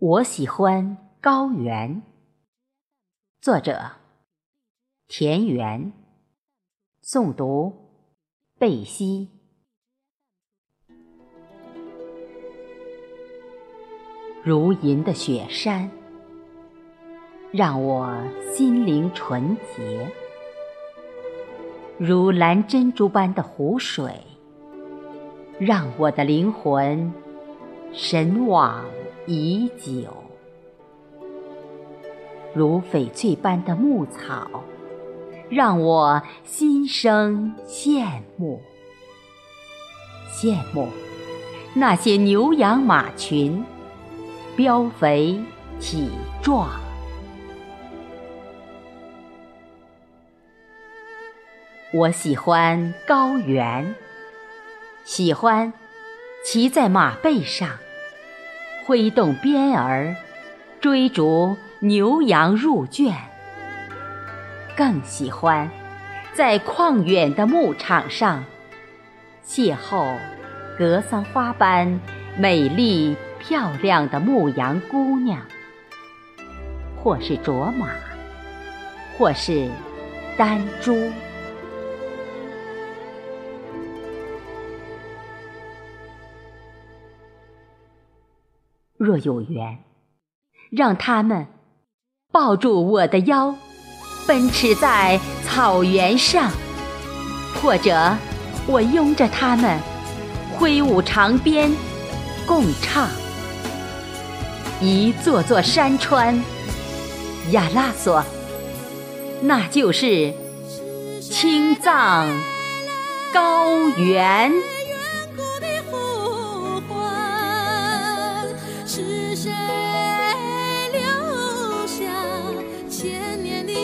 我喜欢高原。作者：田园。诵读：贝西。如银的雪山，让我心灵纯洁；如蓝珍珠般的湖水，让我的灵魂神往。已久，如翡翠般的牧草，让我心生羡慕。羡慕那些牛羊马群，膘肥体壮。我喜欢高原，喜欢骑在马背上。挥动鞭儿，追逐牛羊入圈；更喜欢在旷远的牧场上邂逅格桑花般美丽漂亮的牧羊姑娘，或是卓玛，或是丹珠。若有缘，让他们抱住我的腰，奔驰在草原上；或者我拥着他们，挥舞长鞭，共唱一座座山川，亚拉索，那就是青藏高原。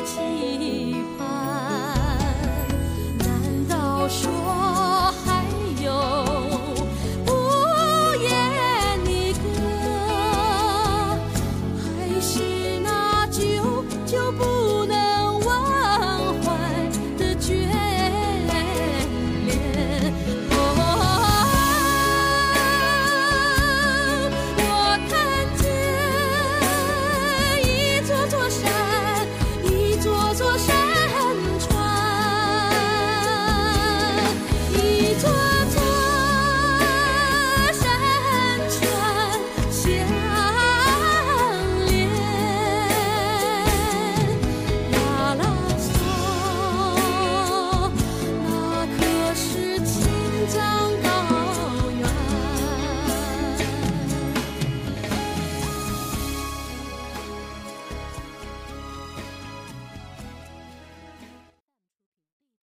期盼，难道说？错。